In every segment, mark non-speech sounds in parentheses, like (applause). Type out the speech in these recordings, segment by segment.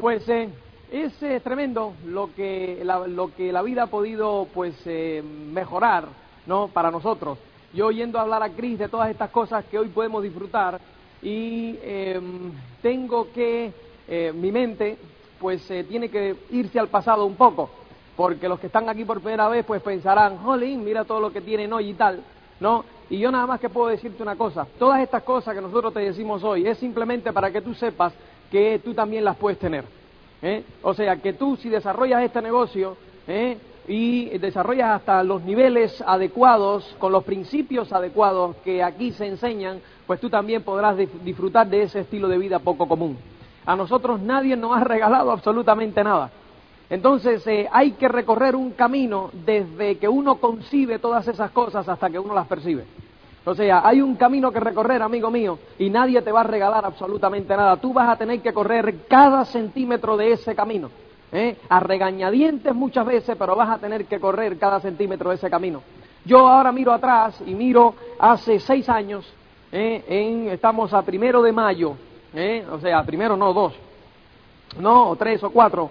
Pues eh, es eh, tremendo lo que, la, lo que la vida ha podido pues eh, mejorar ¿no? para nosotros. Yo oyendo hablar a Cris de todas estas cosas que hoy podemos disfrutar y em, tengo que, mi mente pues tiene que irse al pasado un poco, porque los que están aquí por primera vez pues pensarán, jolín, mira todo lo que tienen hoy y tal, ¿no? Y yo nada más que puedo decirte una cosa, todas estas cosas que nosotros te decimos hoy es simplemente para que tú sepas que tú también las puedes tener. ¿eh? O sea, que tú si desarrollas este negocio ¿eh? y desarrollas hasta los niveles adecuados, con los principios adecuados que aquí se enseñan, pues tú también podrás disfrutar de ese estilo de vida poco común. A nosotros nadie nos ha regalado absolutamente nada. Entonces eh, hay que recorrer un camino desde que uno concibe todas esas cosas hasta que uno las percibe. O sea, hay un camino que recorrer, amigo mío, y nadie te va a regalar absolutamente nada. Tú vas a tener que correr cada centímetro de ese camino. ¿eh? A regañadientes muchas veces, pero vas a tener que correr cada centímetro de ese camino. Yo ahora miro atrás y miro hace seis años, ¿eh? en, estamos a primero de mayo, ¿eh? o sea, primero no, dos, no, tres o cuatro.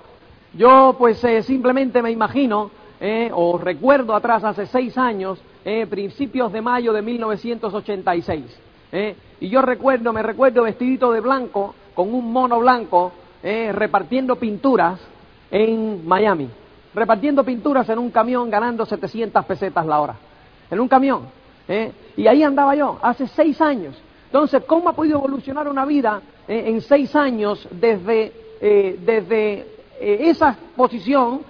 Yo pues eh, simplemente me imagino, ¿eh? o recuerdo atrás hace seis años, eh, principios de mayo de 1986. Eh, y yo recuerdo, me recuerdo vestidito de blanco, con un mono blanco, eh, repartiendo pinturas en Miami. Repartiendo pinturas en un camión ganando 700 pesetas la hora. En un camión. Y ahí andaba yo, hace seis años. Entonces, ¿cómo ha podido evolucionar una vida en seis años desde, desde esa posición,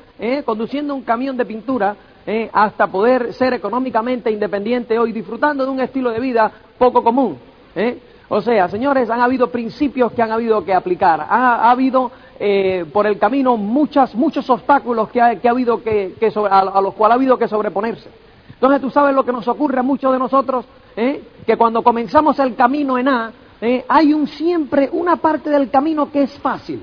conduciendo un camión de pintura, ¿eh? hasta poder ser económicamente independiente hoy, disfrutando de un estilo de vida poco común. ¿eh? O sea, señores, han habido principios que han habido que aplicar, ha, habido eh, por el camino muchas, muchos obstáculos que ha, habido que, a, los cuales ha habido que sobreponerse. Entonces tú sabes lo que nos ocurre a muchos de nosotros, que cuando comenzamos el camino en A, hay un siempre una parte del camino que es fácil.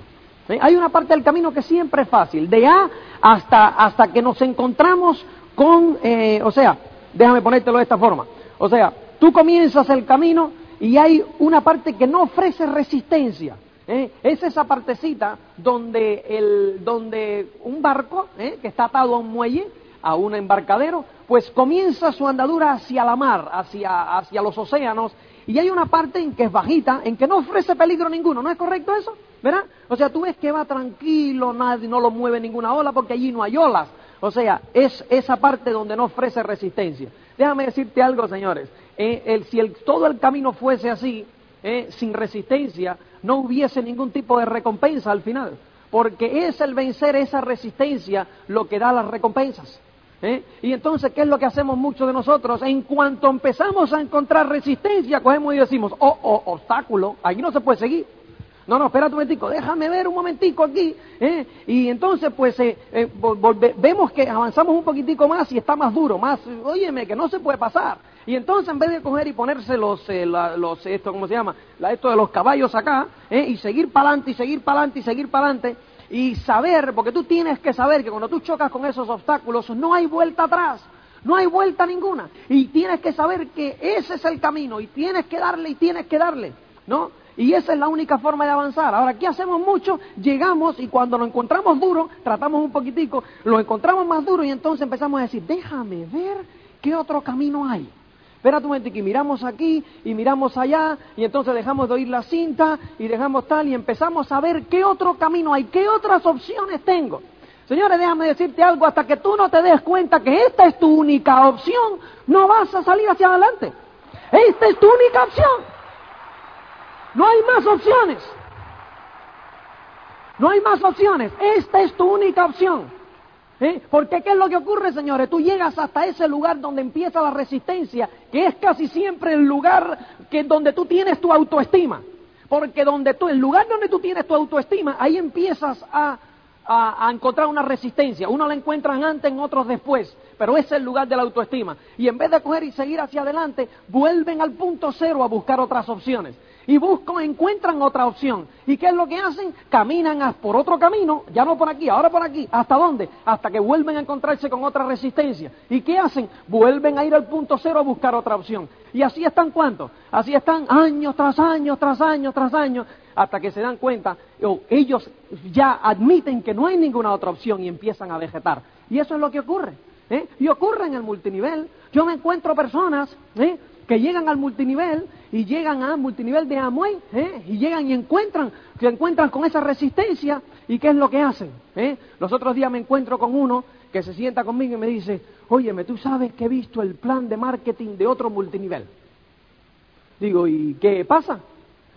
Hay una parte del camino que siempre es fácil, de A hasta, hasta que nos encontramos con, eh, o sea, déjame ponértelo de esta forma, o sea, tú comienzas el camino y hay una parte que no ofrece resistencia. ¿eh? Es esa partecita donde, el, donde un barco ¿eh? que está atado a un muelle, a un embarcadero, pues comienza su andadura hacia la mar, hacia, hacia los océanos, y hay una parte en que es bajita, en que no ofrece peligro ninguno, ¿no es correcto eso? ¿Verdad? O sea, tú ves que va tranquilo, nadie no lo mueve ninguna ola porque allí no hay olas. O sea, es esa parte donde no ofrece resistencia. Déjame decirte algo, señores. Eh, si todo el camino fuese así, eh, sin resistencia, no hubiese ningún tipo de recompensa al final. Porque es el vencer esa resistencia lo que da las recompensas. ¿Eh? Y entonces, ¿qué es lo que hacemos muchos de nosotros? En cuanto empezamos a encontrar resistencia, cogemos y decimos, oh, oh, obstáculo, aquí no se puede seguir. No, no, espérate un momentico, déjame ver un momentico aquí. ¿eh? Y entonces, pues, eh, eh vemos que avanzamos un poquitico más y está más duro, más, óyeme, que no se puede pasar. Y entonces, en vez de coger y ponerse los, eh, los esto, ¿cómo se llama? La, esto de los caballos acá, y seguir para adelante, y seguir para adelante, y seguir para adelante, y saber, porque tú tienes que saber que cuando tú chocas con esos obstáculos, no hay vuelta atrás. No hay vuelta ninguna. Y tienes que saber que ese es el camino. Y tienes que darle y tienes que darle. ¿No? Y esa es la única forma de avanzar. Ahora, aquí hacemos mucho, llegamos y cuando lo encontramos duro, tratamos un poquitico, lo encontramos más duro y entonces empezamos a decir, déjame ver qué otro camino hay. Espérate un momento, y miramos aquí y miramos allá y entonces dejamos de oír la cinta y dejamos tal y empezamos a ver qué otro camino hay, qué otras opciones tengo. Señores, déjame decirte algo, hasta que tú no te des cuenta que esta es tu única opción, no vas a salir hacia adelante. Esta es tu única opción. No hay más opciones. No hay más opciones. Esta es tu única opción. Porque ¿qué es lo que ocurre, señores? Tú llegas hasta ese lugar donde empieza la resistencia, que es casi siempre el lugar que donde tú tienes tu autoestima. Porque donde tú, el lugar donde tú tienes tu autoestima, ahí empiezas a, a, encontrar una resistencia. Uno la encuentran antes, en otros después. Pero es el lugar de la autoestima. Y en vez de coger y seguir hacia adelante, vuelven al punto cero a buscar otras opciones y buscan, encuentran otra opción. ¿Y qué es lo que hacen? Caminan por otro camino, ya no por aquí, ahora por aquí. ¿Hasta dónde? Hasta que vuelven a encontrarse con otra resistencia. ¿Y qué hacen? Vuelven a ir al punto cero a buscar otra opción. ¿Y así están cuántos? Así están años tras años, tras años, tras años. hasta que se dan cuenta, o ellos ya admiten que no hay ninguna otra opción y empiezan a vegetar. Y eso es lo que ocurre. ¿eh? Y ocurre en el multinivel. Yo me encuentro personas ¿eh? Que llegan al multinivel y llegan al multinivel de Amway ¿eh? y llegan y encuentran, se encuentran con esa resistencia y ¿qué es lo que hacen? ¿eh? Los otros días me encuentro con uno que se sienta conmigo y me dice, óyeme, tú sabes que he visto el plan de marketing de otro multinivel. Digo, ¿y qué pasa?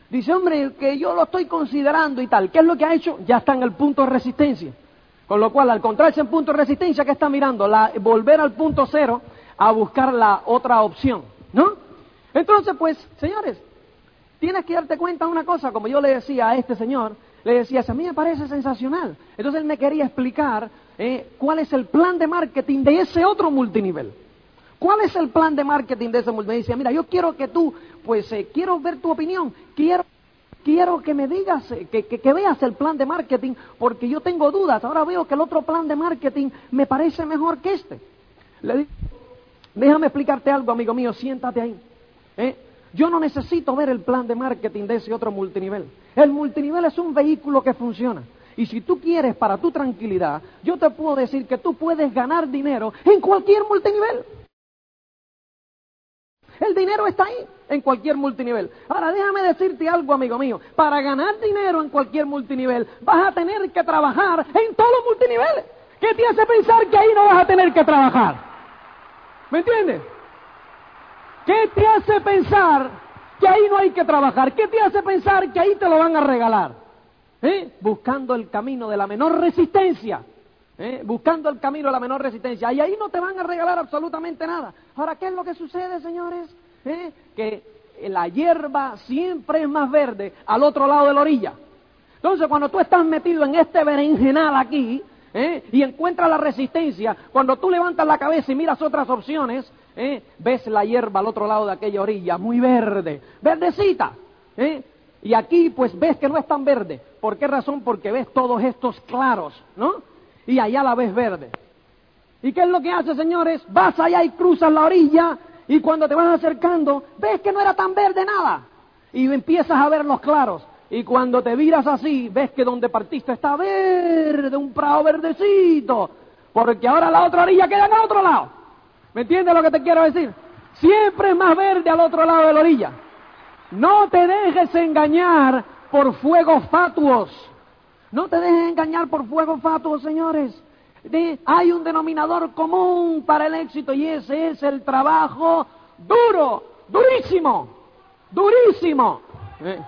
Dice, hombre, que yo lo estoy considerando y tal. ¿Qué es lo que ha hecho? Ya está en el punto de resistencia. Con lo cual, al encontrarse en punto de resistencia, ¿qué está mirando? La, volver al punto cero a buscar la otra opción, ¿no? Entonces, pues, señores, tienes que darte cuenta de una cosa, como yo le decía a este señor, le decía, a mí me parece sensacional. Entonces él me quería explicar eh, cuál es el plan de marketing de ese otro multinivel. ¿Cuál es el plan de marketing de ese multinivel? Me decía, mira, yo quiero que tú, pues, eh, quiero ver tu opinión, quiero quiero que me digas, eh, que, que, veas el plan de marketing, porque yo tengo dudas. Ahora veo que el otro plan de marketing me parece mejor que este. Le digo, déjame explicarte algo, amigo mío, siéntate ahí. ¿eh? Yo no necesito ver el plan de marketing de ese otro multinivel. El multinivel es un vehículo que funciona. Y si tú quieres para tu tranquilidad, yo te puedo decir que tú puedes ganar dinero en cualquier multinivel. El dinero está ahí, en cualquier multinivel. Ahora déjame decirte algo, amigo mío. Para ganar dinero en cualquier multinivel, vas a tener que trabajar en todos los multiniveles. ¿Qué te hace pensar que ahí no vas a tener que trabajar? ¿Me entiendes? ¿Qué te hace pensar que ahí no hay que trabajar? ¿Qué te hace pensar que ahí te lo van a regalar? ¿Eh? Buscando el camino de la menor resistencia. ¿Eh? buscando el camino de la menor resistencia. Y ahí no te van a regalar absolutamente nada. Ahora, ¿qué es lo que sucede, señores? ¿Eh? Que la hierba siempre es más verde al otro lado de la orilla. Entonces, cuando tú estás metido en este berenjenal aquí ¿eh? y encuentras la resistencia, cuando tú levantas la cabeza y miras otras opciones, ves la hierba al otro lado de aquella orilla, muy verde, verdecita. Y aquí, pues ves que no es tan verde. ¿Por qué razón? Porque ves todos estos claros, ¿no? y allá la ves verde. ¿Y qué es lo que hace, señores? Vas allá y cruzas la orilla y cuando te vas acercando ves que no era tan verde nada y empiezas a ver los claros. Y cuando te miras así, ves que donde partiste está verde, un prado verdecito, porque ahora la otra orilla queda en otro lado. ¿Me entiendes lo que te quiero decir? Siempre es más verde al otro lado de la orilla. No te dejes engañar por fuegos fatuos. No te dejes engañar por fuego fatuo, señores. hay un denominador común para el éxito y ese es el trabajo duro, durísimo, durísimo. Eh,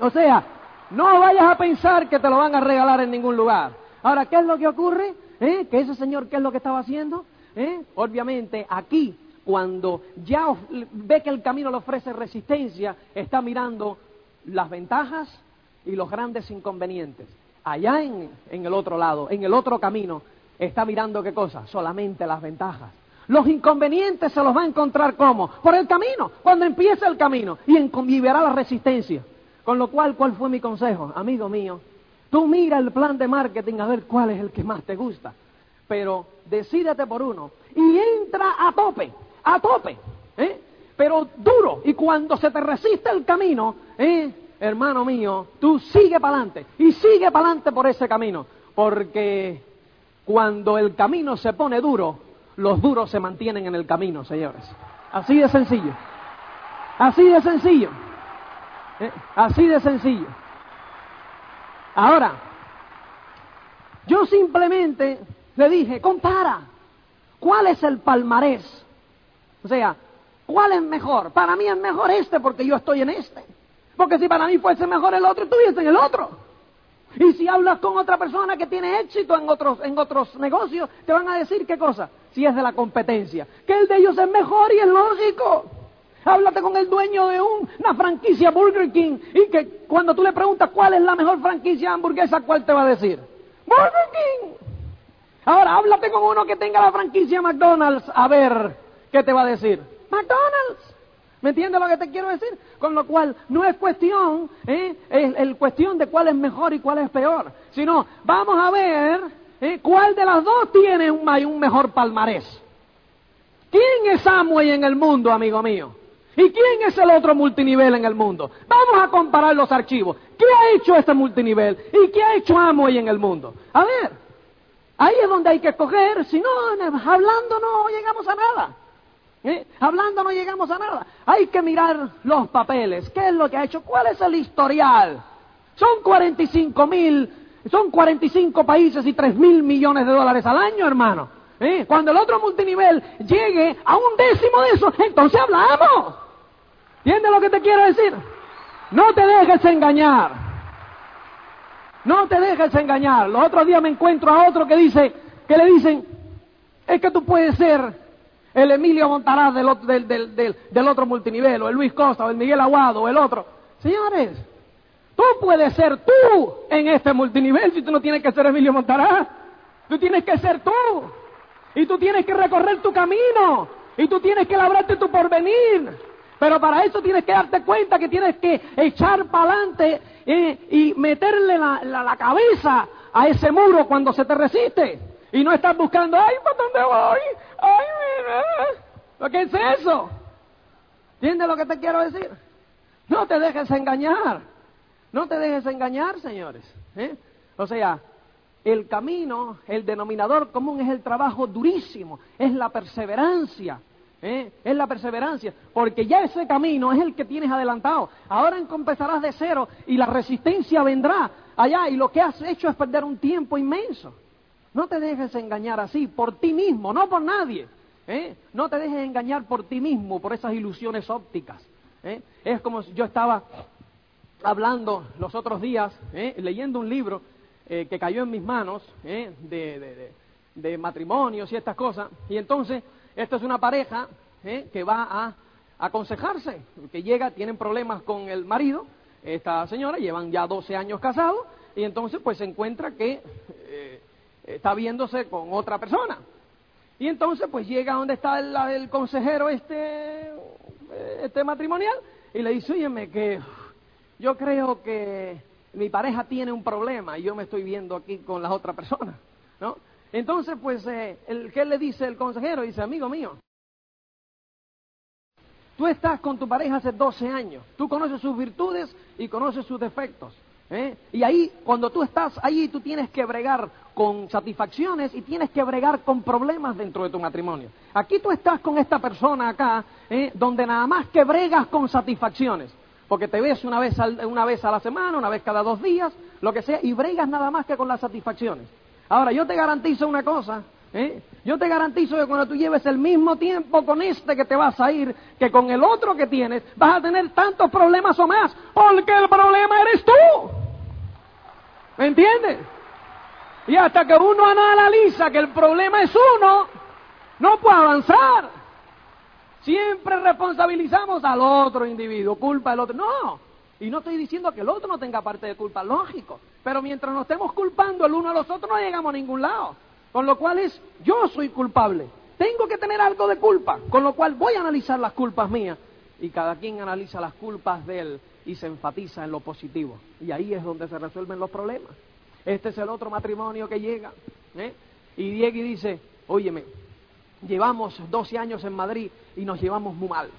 o sea, no vayas a pensar que te lo van a regalar en ningún lugar. Ahora, ¿qué es lo que ocurre? ¿Eh? Que ese señor, ¿qué es lo que estaba haciendo? ¿Eh? Obviamente, aquí, cuando ya ve que el camino le ofrece resistencia, está mirando las ventajas y los grandes inconvenientes. Allá en, el otro lado, en el otro camino, está mirando qué cosa, solamente las ventajas. Los inconvenientes se los va a encontrar como? Por el camino, cuando empieza el camino y, en, verá la resistencia. Con lo cual, ¿cuál fue mi consejo? Amigo mío, tú mira el plan de marketing a ver cuál es el que más te gusta. Pero decídete por uno y entra a tope, a tope, ¿eh? pero duro. Y cuando se te resiste el camino, ¿eh? hermano mío, tú sigue para adelante y sigue para adelante por ese camino, porque cuando el camino se pone duro, los duros se mantienen en el camino, señores. Así de sencillo. Así de sencillo. ¿Eh? Así de sencillo. Ahora, yo simplemente le dije, compara, ¿cuál es el palmarés? O sea, ¿cuál es mejor? Para mí es mejor este porque yo estoy en este. Porque si para mí fuese mejor el otro, estuviese en el otro. Y si hablas con otra persona que tiene éxito en otros, en otros negocios, te van a decir qué cosa, si es de la competencia, que el de ellos es mejor y es lógico. Háblate con el dueño de una franquicia Burger King y que cuando tú le preguntas cuál es la mejor franquicia hamburguesa, ¿cuál te va a decir? Burger King. Ahora háblate con uno que tenga la franquicia McDonald's, a ver qué te va a decir. McDonald's. ¿Me entiendes lo que te quiero decir? Con lo cual, no es cuestión, ¿eh? es cuestión de cuál es mejor y cuál es peor, sino vamos a ver ¿eh? cuál de las dos tiene un, un mejor palmarés. ¿Quién es Amway en el mundo, amigo mío? ¿Y quién es el otro multinivel en el mundo? Vamos a comparar los archivos. ¿Qué ha hecho este multinivel? ¿Y qué ha hecho Amway en el mundo? A ver, ahí es donde hay que escoger. Si no, hablando no llegamos a nada. ¿Eh? Hablando no llegamos a nada. Hay que mirar los papeles. ¿Qué es lo que ha hecho? ¿Cuál es el historial? Son 45 mil, son 45 países y 3 mil millones de dólares al año, hermano. ¿Eh? Cuando el otro multinivel llegue a un décimo de eso, entonces hablamos. ¿Entiendes lo que te quiero decir? No te dejes engañar. No te dejes engañar. Los otros días me encuentro a otro que dice, que le dicen, es que tú puedes ser el Emilio Montaraz del, del, del, otro multinivel, o el Luis Costa, o el Miguel Aguado, o el otro. Señores, tú puedes ser tú en este multinivel si tú no tienes que ser Emilio Montaraz. Tú tienes que ser tú. Y tú tienes que recorrer tu camino. Y tú tienes que labrarte tu porvenir. Pero para eso tienes que darte cuenta que tienes que echar para adelante eh, y meterle la, cabeza a ese muro cuando se te resiste. Y no estás buscando, ay, ¿para dónde voy? Ay, mira. ¿Qué es eso? ¿Entiendes lo que te quiero decir? No te dejes engañar. No te dejes engañar, señores. ¿eh? O sea, el camino, el denominador común es el trabajo durísimo, es la perseverancia. ¿Eh? Es la perseverancia, porque ya ese camino es el que tienes adelantado. Ahora empezarás de cero y la resistencia vendrá allá y lo que has hecho es perder un tiempo inmenso. No te dejes engañar así, por ti mismo, no por nadie. ¿eh? No te dejes engañar por ti mismo, por esas ilusiones ópticas. ¿eh? Es como si yo estaba hablando los otros días, leyendo un libro que cayó en mis manos de, de matrimonios y estas cosas, y entonces esta es una pareja ¿eh? que va a aconsejarse, que llega, tienen problemas con el marido, esta señora, llevan ya 12 años casados, y entonces pues se encuentra que eh, está viéndose con otra persona. Y entonces pues llega donde está el, consejero este, este matrimonial y le dice, óyeme, que yo creo que mi pareja tiene un problema y yo me estoy viendo aquí con la otra persona, ¿no? Entonces, pues, eh, el, ¿qué le dice el consejero? Dice, amigo mío, tú estás con tu pareja hace 12 años, tú conoces sus virtudes y conoces sus defectos. ¿eh? Y ahí, cuando tú estás ahí, tú tienes que bregar con satisfacciones y tienes que bregar con problemas dentro de tu matrimonio. Aquí tú estás con esta persona acá, ¿eh? donde nada más que bregas con satisfacciones. Porque te ves una vez, una vez a la semana, una vez cada dos días, lo que sea, y bregas nada más que con las satisfacciones. Ahora, yo te garantizo una cosa, ¿eh? Yo te garantizo que cuando tú lleves el mismo tiempo con este que te vas a ir, que con el otro que tienes, vas a tener tantos problemas o más, porque el problema eres tú. ¿Me entiendes? Y hasta que uno analiza que el problema es uno, no puede avanzar. Siempre responsabilizamos al otro individuo, culpa del otro. No, y no estoy diciendo que el otro no tenga parte de culpa, lógico. Pero mientras nos estemos culpando el uno a los otros, no llegamos a ningún lado. Con lo cual es, yo soy culpable. Tengo que tener algo de culpa. Con lo cual voy a analizar las culpas mías. Y cada quien analiza las culpas de él y se enfatiza en lo positivo. Y ahí es donde se resuelven los problemas. Este es el otro matrimonio que llega. ¿eh? Y Diego dice, óyeme, llevamos 12 años en Madrid y nos llevamos muy mal.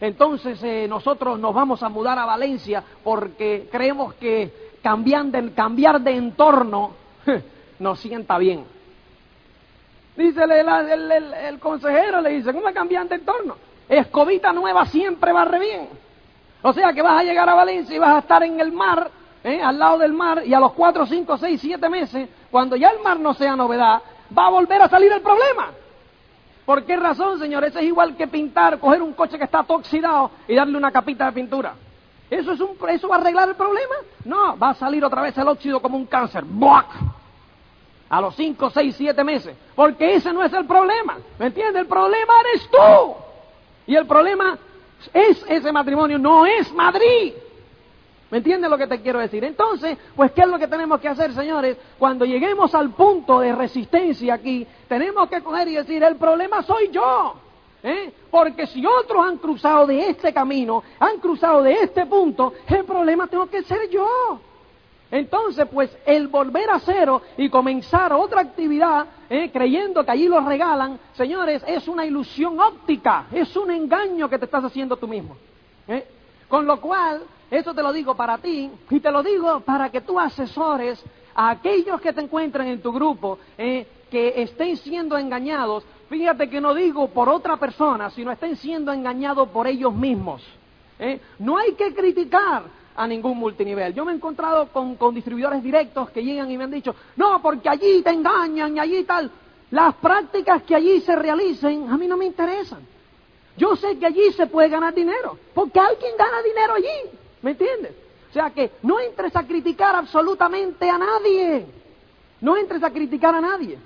Entonces eh, nosotros nos vamos a mudar a Valencia porque creemos que cambiar de, cambiar de entorno (laughs) nos sienta bien. Dice el, consejero, le dice, ¿cómo cambiar de entorno? Escobita nueva siempre barre bien. O sea que vas a llegar a Valencia y vas a estar en el mar, ¿eh? al lado del mar, y a los cuatro, cinco, seis, siete meses, cuando ya el mar no sea novedad, va a volver a salir el problema. ¿Por qué razón, señor? Eso es igual que pintar, coger un coche que está oxidado y darle una capita de pintura. ¿Eso, es un, ¿Eso va a arreglar el problema? No, va a salir otra vez el óxido como un cáncer. ¡Buac! A los 5, 6, 7 meses. Porque ese no es el problema. ¿Me entiendes? El problema eres tú. Y el problema es ese matrimonio, no es Madrid. ¿Me entiendes lo que te quiero decir? Entonces, pues, ¿qué es lo que tenemos que hacer, señores? Cuando lleguemos al punto de resistencia aquí, tenemos que coger y decir, el problema soy yo. ¿Eh? Porque si otros han cruzado de este camino, han cruzado de este punto, el problema tengo que ser yo. Entonces, pues el volver a cero y comenzar otra actividad, eh, creyendo que allí lo regalan, señores, es una ilusión óptica, es un engaño que te estás haciendo tú mismo. ¿eh? Con lo cual, eso te lo digo para ti y te lo digo para que tú asesores a aquellos que te encuentran en tu grupo eh, que estén siendo engañados. Fíjate que no digo por otra persona, sino estén siendo engañados por ellos mismos. No hay que criticar a ningún multinivel. Yo me he encontrado con, distribuidores directos que llegan y me han dicho, no, porque allí te engañan y allí tal. Las prácticas que allí se realicen a mí no me interesan. Yo sé que allí se puede ganar dinero, porque alguien gana dinero allí, ¿me entiendes? O sea que no entres a criticar absolutamente a nadie, no entres a criticar a nadie.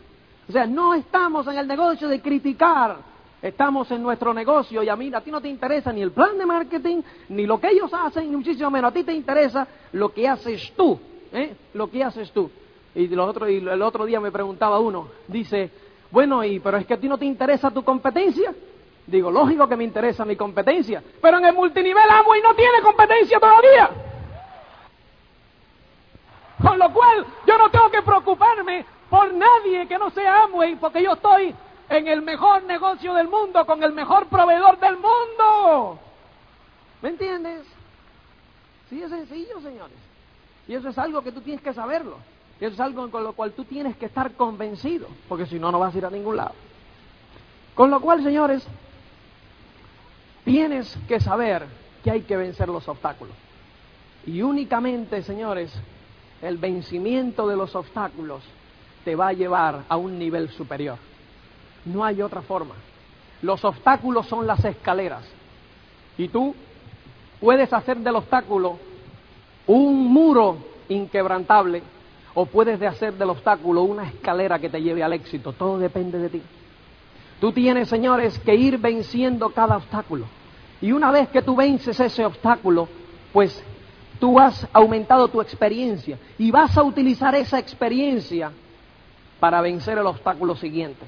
O sea, no estamos en el negocio de criticar Estamos en nuestro negocio y a mí, a ti no te interesa ni el plan de marketing, ni lo que ellos hacen, ni muchísimo menos. A ti te interesa lo que haces tú, ¿eh? Lo que haces tú. Y, y el otro día me preguntaba uno, dice, bueno, y, pero es que a ti no te interesa tu competencia. Digo, lógico que me interesa mi competencia, pero en el multinivel y no tiene competencia todavía. Con lo cual, yo no tengo que preocuparme por nadie que no sea Amway, porque yo estoy en el mejor negocio del mundo, con el mejor proveedor del mundo. ¿Me entiendes? Sí, es sencillo, señores. Y eso es algo que tú tienes que saberlo. Y eso es algo con lo cual tú tienes que estar convencido, porque si no, no vas a ir a ningún lado. Con lo cual, señores, tienes que saber que hay que vencer los obstáculos. Y únicamente, señores, el vencimiento de los obstáculos te va a llevar a un nivel superior. No hay otra forma. Los obstáculos son las escaleras. Y tú puedes hacer del obstáculo un muro inquebrantable o puedes hacer del obstáculo una escalera que te lleve al éxito. Todo depende de ti. Tú tienes, señores, que ir venciendo cada obstáculo. Y una vez que tú vences ese obstáculo, pues tú has aumentado tu experiencia y vas a utilizar esa experiencia para vencer el obstáculo siguiente.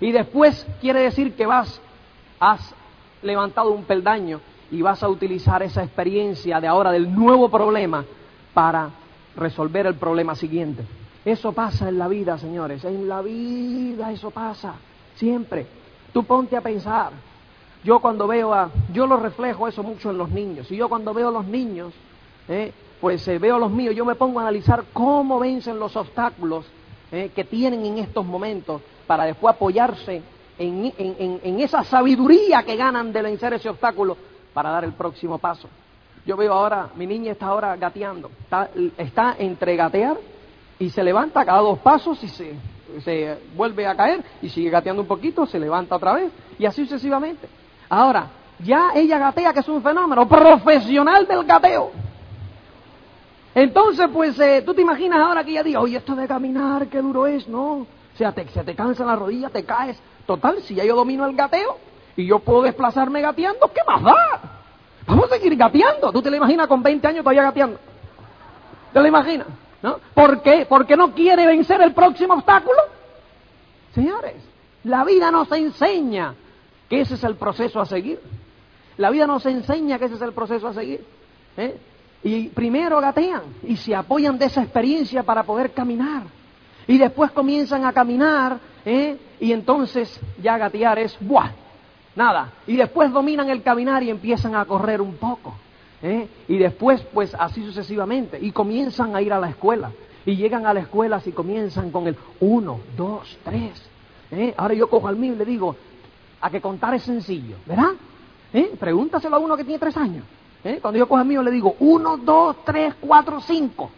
Y después quiere decir que vas, has levantado un peldaño y vas a utilizar esa experiencia de ahora del nuevo problema para resolver el problema siguiente. Eso pasa en la vida, señores, en la vida eso pasa, siempre. Tú ponte a pensar. Yo cuando veo a, yo lo reflejo eso mucho en los niños, y yo cuando veo a los niños, eh, pues eh, veo los míos, yo me pongo a analizar cómo vencen los obstáculos eh, que tienen en estos momentos para después apoyarse en, esa sabiduría que ganan de vencer ese obstáculo para dar el próximo paso. Yo veo ahora, mi niña está ahora gateando, está, entre gatear y se levanta cada dos pasos y se, se vuelve a caer y sigue gateando un poquito, se levanta otra vez y así sucesivamente. Ahora, ya ella gatea, que es un fenómeno profesional del gateo. Entonces, pues, eh, tú te imaginas ahora que ella diga, oye, esto de caminar, qué duro es, ¿no? O sea, te, se te cansa la rodilla, te caes. Total, si ya yo domino el gateo y yo puedo desplazarme gateando, ¿qué más da? Vamos a seguir gateando. ¿Tú te lo imaginas con 20 años todavía gateando? ¿Te lo imaginas? ¿No? ¿Por qué? ¿Porque no quiere vencer el próximo obstáculo? Señores, la vida nos enseña que ese es el proceso a seguir. La vida nos enseña que ese es el proceso a seguir. ¿eh? Y primero gatean y se apoyan de esa experiencia para poder caminar. Y después comienzan a caminar, ¿eh? y entonces ya gatear es ¡buah! Nada. Y después dominan el caminar y empiezan a correr un poco. ¿eh? Y después, pues así sucesivamente. Y comienzan a ir a la escuela. Y llegan a la escuela y comienzan con el uno, dos, tres. ¿eh? Ahora yo cojo al mío y le digo, a que contar es sencillo, ¿verdad? ¿Eh? Pregúntaselo a uno que tiene tres años. ¿Eh? Cuando yo cojo al mío le digo, uno, dos, tres, cuatro, cinco.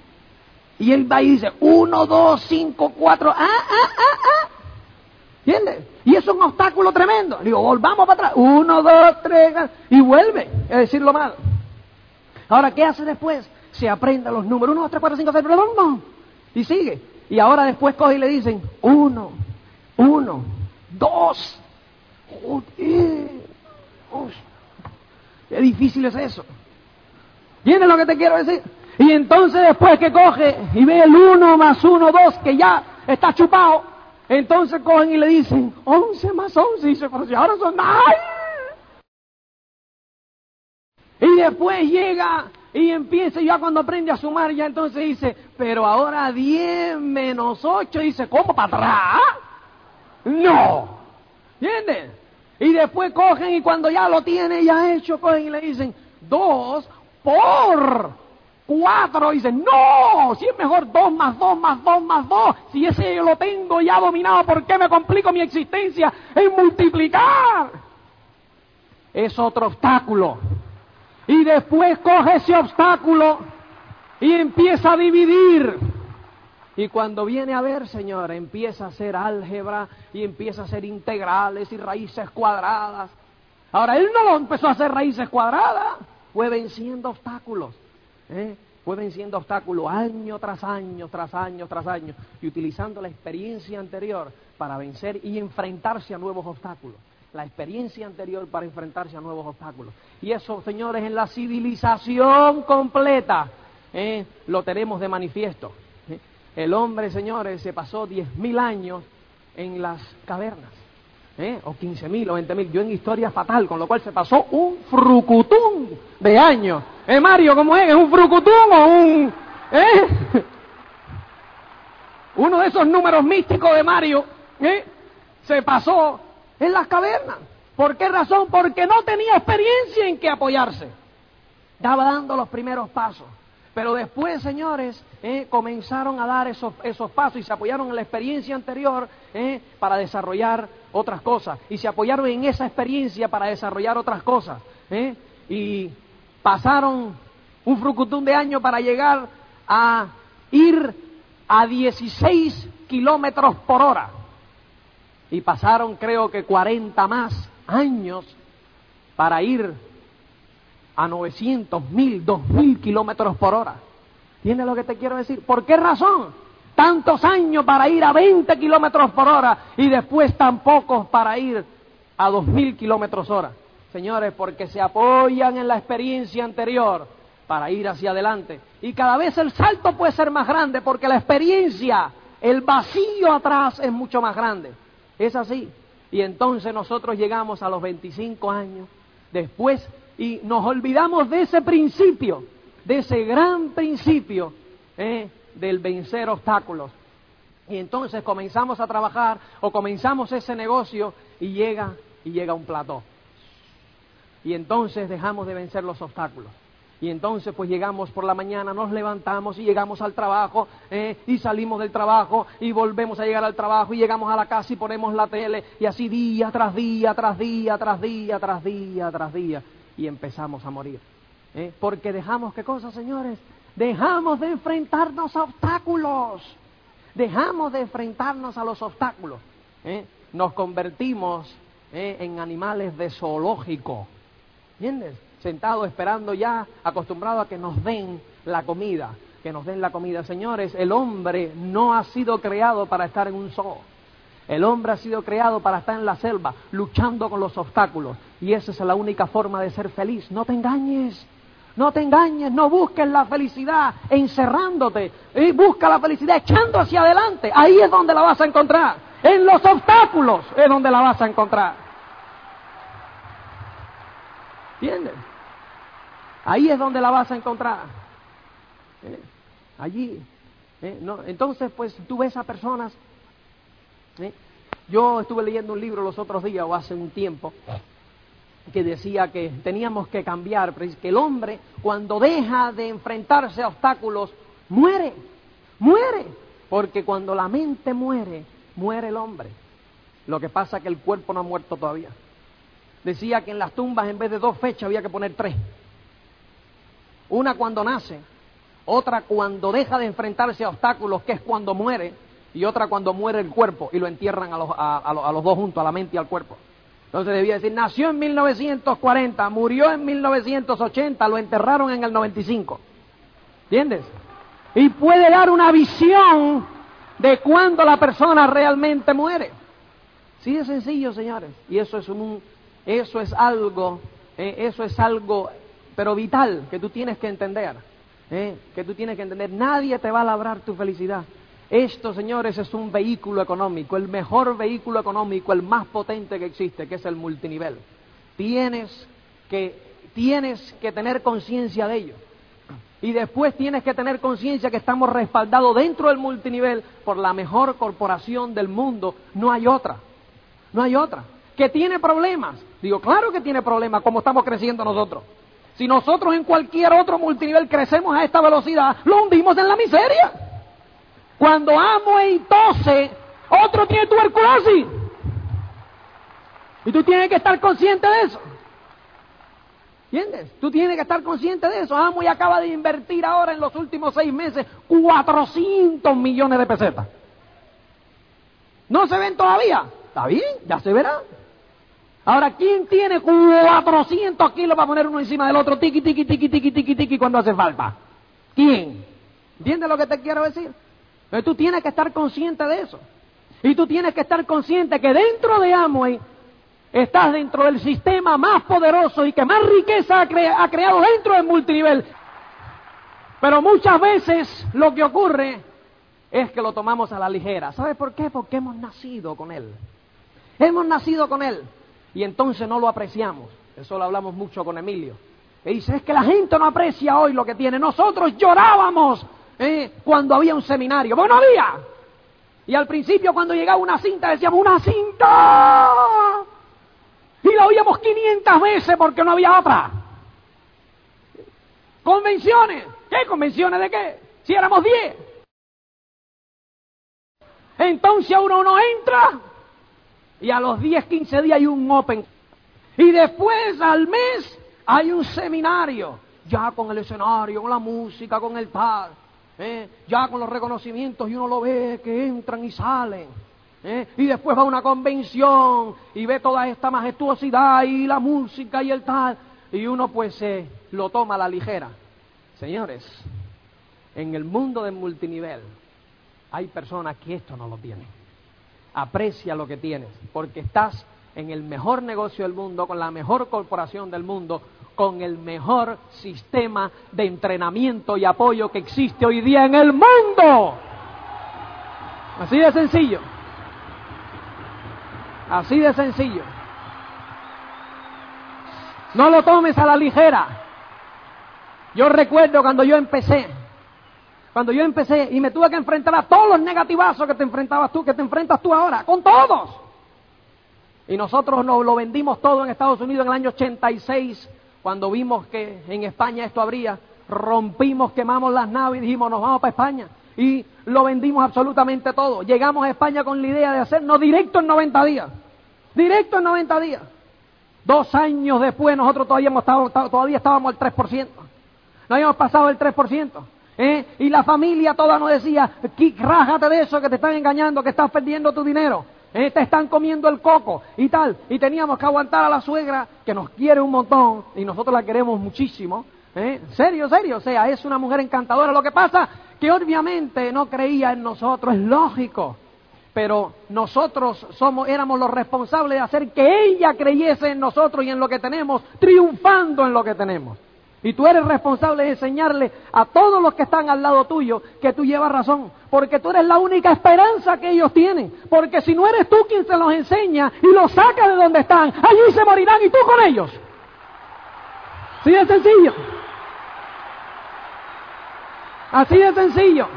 Y él va y dice, uno, dos, cinco, cuatro, ah, ah, ah, ah. ¿Entiendes? Y es un obstáculo tremendo. Le digo, volvamos para atrás. Uno, dos, tres, y vuelve a decirlo mal. Ahora, ¿qué hace después? Se aprende los números. Uno, dos, tres, cuatro, cinco, seis, no. Y sigue. Y ahora después coge y le dicen, uno, uno, dos. Qué difícil es eso. ¿Entiendes lo que te quiero decir? Y entonces después que coge y ve el uno más uno, dos, que ya está chupado, entonces cogen y le dicen, once más once, y dice, pero si ahora son ¡ay! Y después llega Y empieza ya cuando aprende a sumar, ya entonces dice, pero ahora 10 menos 8, dice, ¿cómo para atrás? No. ¿Entiendes? Y después cogen y cuando ya lo tiene ya hecho, cogen y le dicen, 2 por 4. Dicen, no, si es mejor 2 más 2 más 2 más 2. Si ese yo lo tengo ya dominado, ¿por qué me complico mi existencia en multiplicar? Es otro obstáculo. Y después coge ese obstáculo y empieza a dividir. Y cuando viene a ver, Señor, empieza a hacer álgebra y empieza a hacer integrales y raíces cuadradas. Ahora, él no lo empezó a hacer raíces cuadradas, fue venciendo obstáculos. ¿eh? Fue venciendo obstáculos año tras año, tras año, tras año, y utilizando la experiencia anterior para vencer y enfrentarse a nuevos obstáculos la experiencia anterior para enfrentarse a nuevos obstáculos. Y eso, señores, en la civilización completa ¿eh? lo tenemos de manifiesto. El hombre, señores, se pasó diez mil años en las cavernas. ¿eh? o quince mil o veinte mil, yo en historia fatal, con lo cual se pasó un frucutún de años. ¿Eh, Mario, cómo es? ¿Es un frucutún o un... ¿eh? (laughs) Uno de esos números místicos de Mario, ¿eh? se pasó en las cavernas. ¿Por qué razón? Porque no tenía experiencia en qué apoyarse. Estaba dando los primeros pasos. Pero después, señores, eh, comenzaron a dar esos, esos, pasos y se apoyaron en la experiencia anterior eh, para desarrollar otras cosas. Y se apoyaron en esa experiencia para desarrollar otras cosas. Eh, y pasaron un frucutún de años para llegar a ir a 16 kilómetros por hora y pasaron creo que 40 más años para ir a 900, 1000, 2000 kilómetros por hora. ¿Entiendes lo que te quiero decir? ¿Por qué razón? Tantos años para ir a 20 kilómetros por hora y después tan pocos para ir a 2000 kilómetros hora. Señores, porque se apoyan en la experiencia anterior para ir hacia adelante. Y cada vez el salto puede ser más grande porque la experiencia, el vacío atrás es mucho más grande. Es así. Y entonces nosotros llegamos a los 25 años después y nos olvidamos de ese principio, de ese gran principio ¿eh? del vencer obstáculos. Y entonces comenzamos a trabajar o comenzamos ese negocio y llega y llega un plató. Y entonces dejamos de vencer los obstáculos. Y entonces pues llegamos por la mañana, nos levantamos y llegamos al trabajo eh, y salimos del trabajo y volvemos a llegar al trabajo y llegamos a la casa y ponemos la tele y así día tras día, tras día, tras día, tras día, tras día y empezamos a morir. ¿eh? Porque dejamos, ¿qué cosa, señores? Dejamos de enfrentarnos a obstáculos. Dejamos de enfrentarnos a los obstáculos. ¿eh? Nos convertimos en animales de zoológico. ¿Entiendes? sentado esperando ya, acostumbrado a que nos den la comida, que nos den la comida. Señores, el hombre no ha sido creado para estar en un zoo. El hombre ha sido creado para estar en la selva, luchando con los obstáculos. Y esa es la única forma de ser feliz. No te engañes. No te engañes, no busques la felicidad encerrándote. Y busca la felicidad echando hacia adelante. Ahí es donde la vas a encontrar. En los obstáculos es donde la vas a encontrar. ¿Entiendes? Ahí es donde la vas a encontrar. ¿Eh? Allí. ¿Eh? Entonces, pues tú ves a personas. Yo estuve leyendo un libro los otros días o hace un tiempo que decía que teníamos que cambiar, que el hombre cuando deja de enfrentarse a obstáculos muere, muere, porque cuando la mente muere, muere el hombre. Lo que pasa es que el cuerpo no ha muerto todavía. Decía que en las tumbas en vez de dos fechas había que poner tres. Una cuando nace, otra cuando deja de enfrentarse a obstáculos, que es cuando muere, y otra cuando muere el cuerpo y lo entierran a los, a, los dos juntos, a la mente y al cuerpo. Entonces debía decir, nació en 1940, murió en 1980, lo enterraron en el 95. ¿Entiendes? Y puede dar una visión de cuándo la persona realmente muere. Sí es sencillo, señores. Y eso es un, eso es algo, eh, eso es algo pero vital, que tú tienes que entender. ¿eh? Que tú tienes que entender. Nadie te va a labrar tu felicidad. Esto, señores, es un vehículo económico, el mejor vehículo económico, el más potente que existe, que es el multinivel. Tienes que, tienes que tener conciencia de ello. Y después tienes que tener conciencia que estamos respaldados dentro del multinivel por la mejor corporación del mundo. No hay otra. No hay otra. Que tiene problemas. Digo, claro que tiene problemas, como estamos creciendo nosotros. Si nosotros en cualquier otro multinivel crecemos a esta velocidad, lo hundimos en la miseria. Cuando amo y tose, otro tiene tuberculosis. Y tú tienes que estar consciente de eso. ¿Entiendes? Tú tienes que estar consciente de eso. Amo y acaba de invertir ahora en los últimos seis meses 400 millones de pesetas. ¿No se ven todavía? Está bien, ya se verá. Ahora, ¿quién tiene 400 kilos para poner uno encima del otro? Tiki, tiki, tiki, tiki, tiki, tiki, cuando hace falta. ¿Quién? ¿Entiendes lo que te quiero decir? Pero tú tienes que estar consciente de eso. Y tú tienes que estar consciente que dentro de Amway estás dentro del sistema más poderoso y que más riqueza ha, creado dentro del multinivel. Pero muchas veces lo que ocurre es que lo tomamos a la ligera. ¿Sabes por qué? Porque hemos nacido con Él. Hemos nacido con Él. Y entonces no lo apreciamos. Eso lo hablamos mucho con Emilio. Y dice, es que la gente no aprecia hoy lo que tiene. Nosotros llorábamos ¿eh? cuando había un seminario. Bueno, había. Y al principio cuando llegaba una cinta decíamos, una cinta. Y la oíamos 500 veces porque no había otra. Convenciones. ¿Qué convenciones de qué? Si éramos 10. Entonces uno no entra y a los 10, 15 días hay un open. Y después al mes hay un seminario, ya con el escenario, con la música, con el tal, ¿eh? ya con los reconocimientos y uno lo ve que entran y salen. ¿eh? Y después va a una convención y ve toda esta majestuosidad y la música y el tal. Y uno pues se lo toma a la ligera. Señores, en el mundo del multinivel hay personas que esto no lo tienen. Aprecia lo que tienes, porque estás en el mejor negocio del mundo, con la mejor corporación del mundo, con el mejor sistema de entrenamiento y apoyo que existe hoy día en el mundo. Así de sencillo. Así de sencillo. No lo tomes a la ligera. Yo recuerdo cuando yo empecé, cuando yo empecé y me tuve que enfrentar a todos los negativazos que te enfrentabas tú, que te enfrentas tú ahora, con todos. Y nosotros nos lo vendimos todo en Estados Unidos en el año 86, cuando vimos que en España esto habría, rompimos, quemamos las naves y dijimos, nos vamos para España. Y lo vendimos absolutamente todo. Llegamos a España con la idea de hacernos directo en 90 días. Directo en 90 días. Dos años después nosotros todavía, todavía estábamos al 3%. No habíamos pasado el 3%. ¿eh? Y la familia toda nos decía, rájate de eso, que te están engañando, que estás perdiendo tu dinero. ¿Eh? Te están comiendo el coco y tal. Y teníamos que aguantar a la suegra, que nos quiere un montón, y nosotros la queremos muchísimo. ¿eh? Serio, serio. O sea, es una mujer encantadora. Lo que pasa que obviamente no creía en nosotros, es lógico pero nosotros somos, éramos los responsables de hacer que ella creyese en nosotros y en lo que tenemos, triunfando en lo que tenemos. Y tú eres responsable de enseñarle a todos los que están al lado tuyo que tú llevas razón, porque tú eres la única esperanza que ellos tienen, porque si no eres tú quien se los enseña y los saca de donde están, allí se morirán y tú con ellos. Así de sencillo. Así de sencillo.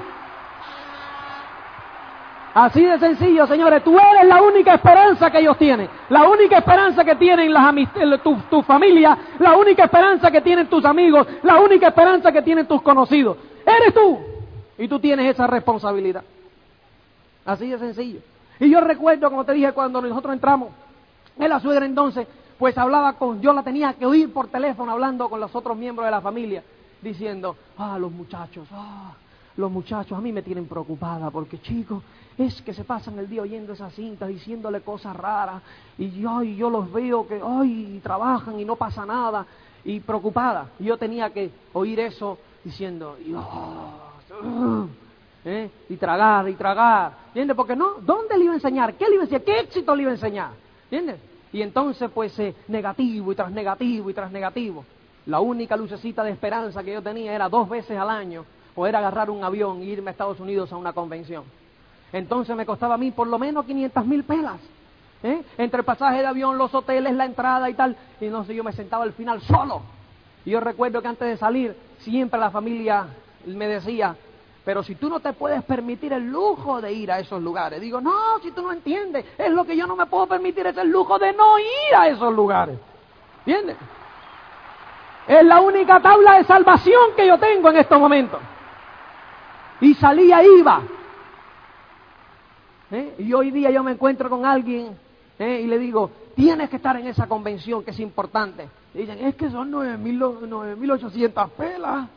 Así de sencillo, señores. Tú eres la única esperanza que ellos tienen. La única esperanza que tienen tu, tu familia. La única esperanza que tienen tus amigos. La única esperanza que tienen tus conocidos. Eres tú. Y tú tienes esa responsabilidad. Así de sencillo. Y yo recuerdo, como te dije, cuando nosotros entramos en la suegra entonces, pues hablaba con, yo la tenía que oír por teléfono hablando con los otros miembros de la familia, diciendo, ah, los muchachos, ah, los muchachos a mí me tienen preocupada porque chicos, es que se pasan el día oyendo esas cintas, diciéndole cosas raras, y yo, yo los veo que ay, trabajan y no pasa nada, y preocupada. yo tenía que oír eso diciendo, ¿eh? y tragar, y tragar, ¿entiendes? Porque no, ¿dónde le iba a enseñar? ¿Qué le iba a enseñar? ¿Qué éxito le iba a enseñar? ¿Entiendes? Y entonces, pues, eh, negativo y tras negativo y tras negativo. La única lucecita de esperanza que yo tenía era dos veces al año poder agarrar un avión e irme a Estados Unidos a una convención. Entonces me costaba a mí por lo menos 500 mil pelas. ¿eh? Entre el pasaje de avión, los hoteles, la entrada y tal. Y sé, yo me sentaba al final solo. Y yo recuerdo que antes de salir, siempre la familia me decía, pero si tú no te puedes permitir el lujo de ir a esos lugares. Digo, no, si tú no entiendes, es lo que yo no me puedo permitir, es el lujo de no ir a esos lugares. ¿Entiendes? Es la única tabla de salvación que yo tengo en estos momentos. Y salía, iba. ¿Eh? Y hoy día yo me encuentro con alguien ¿eh? y le digo, tienes que estar en esa convención que es importante. Y dicen, es que son 9.800 pelas.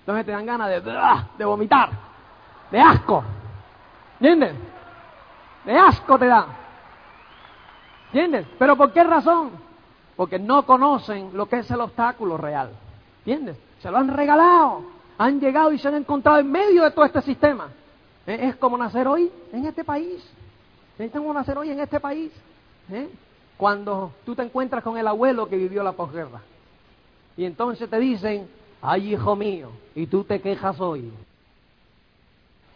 Entonces te dan ganas de, de vomitar, de asco. ¿Entiendes? De asco te da. ¿Entiendes? ¿Pero por qué razón? Porque no conocen lo que es el obstáculo real. ¿Entiendes? Se lo han regalado. Han llegado y se han encontrado en medio de todo este sistema. ¿Eh? Es como nacer hoy en este país. Es como nacer hoy en este país. ¿Eh? Cuando tú te encuentras con el abuelo que vivió la posguerra. Y entonces te dicen, ay hijo mío, y tú te quejas hoy.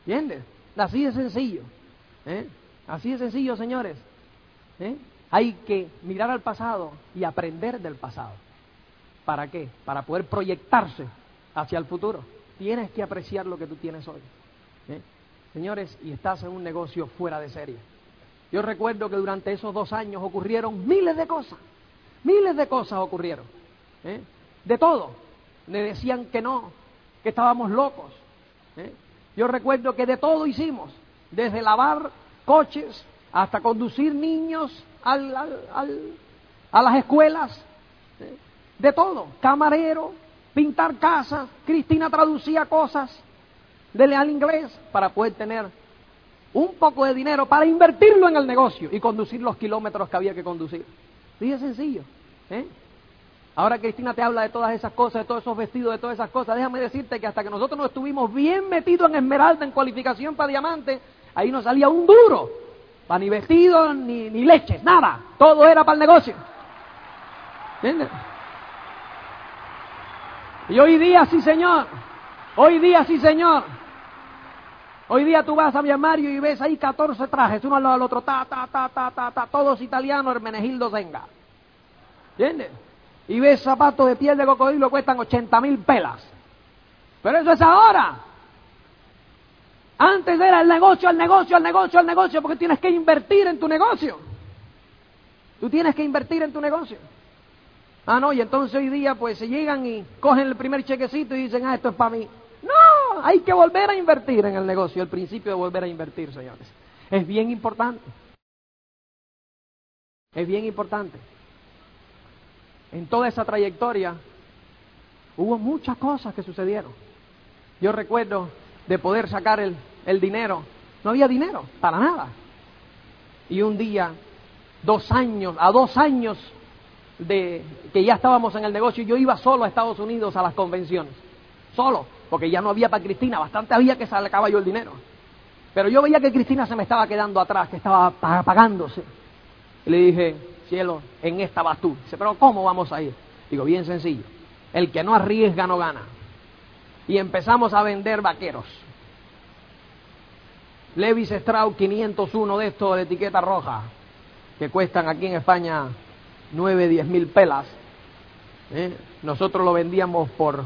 ¿Entiendes? Así de sencillo. ¿eh? Así de sencillo, señores. ¿eh? Hay que mirar al pasado y aprender del pasado. ¿Para qué? Para poder proyectarse hacia el futuro. Tienes que apreciar lo que tú tienes hoy. Señores, y estás en un negocio fuera de serie. Yo recuerdo que durante esos dos años ocurrieron miles de cosas. Miles de cosas ocurrieron. De todo le decían que no, que estábamos locos. Yo recuerdo que de todo hicimos, desde lavar coches hasta conducir niños al, a las escuelas, de todo, camarero, pintar casas, Cristina traducía cosas del al inglés para poder tener un poco de dinero para invertirlo en el negocio y conducir los kilómetros que había que conducir. Sí, es sencillo. ¿eh? Ahora Cristina te habla de todas esas cosas, de todos esos vestidos, de todas esas cosas. Déjame decirte que hasta que nosotros no estuvimos bien metidos en esmeralda, en cualificación para diamante, ahí no salía un duro. Para ni vestidos, ni, ni leche, nada. Todo era para el negocio. ¿Entiendes? Y hoy día sí, señor. Hoy día sí, señor. Hoy día tú vas a mi armario y ves ahí 14 trajes, uno al lado del otro, ta, ta, ta, ta, ta, ta, todos italianos, Hermenegildo Zenga. ¿Entiendes? y ves zapatos de piel de cocodrilo cuestan 80 mil pelas. Pero eso es ahora. Antes era el negocio, el negocio, el negocio, el negocio, porque tienes que invertir en tu negocio. Tú tienes que invertir en tu negocio. Ah, no, y entonces hoy día pues se llegan y cogen el primer chequecito y dicen, ah, esto es para mí. No, hay que volver a invertir en el negocio, el principio de volver a invertir, señores. Es bien importante. Es bien importante en toda esa trayectoria hubo muchas cosas que sucedieron. Yo recuerdo de poder sacar el, el dinero. No había dinero, para nada. Y un día, dos años, a dos años de que ya estábamos en el negocio, yo iba solo a Estados Unidos a las convenciones. Solo, porque ya no había para Cristina, bastante había que sacaba yo el dinero. Pero yo veía que Cristina se me estaba quedando atrás, que estaba apagándose. Y le dije, cielo, en esta vas tú. Dice, pero ¿cómo vamos a ir? Digo, bien sencillo. El que no arriesga no gana. Y empezamos a vender vaqueros. Levis Strauss 501 de estos de etiqueta roja, que cuestan aquí en España 9, 10 mil pelas. ¿eh? Nosotros lo vendíamos por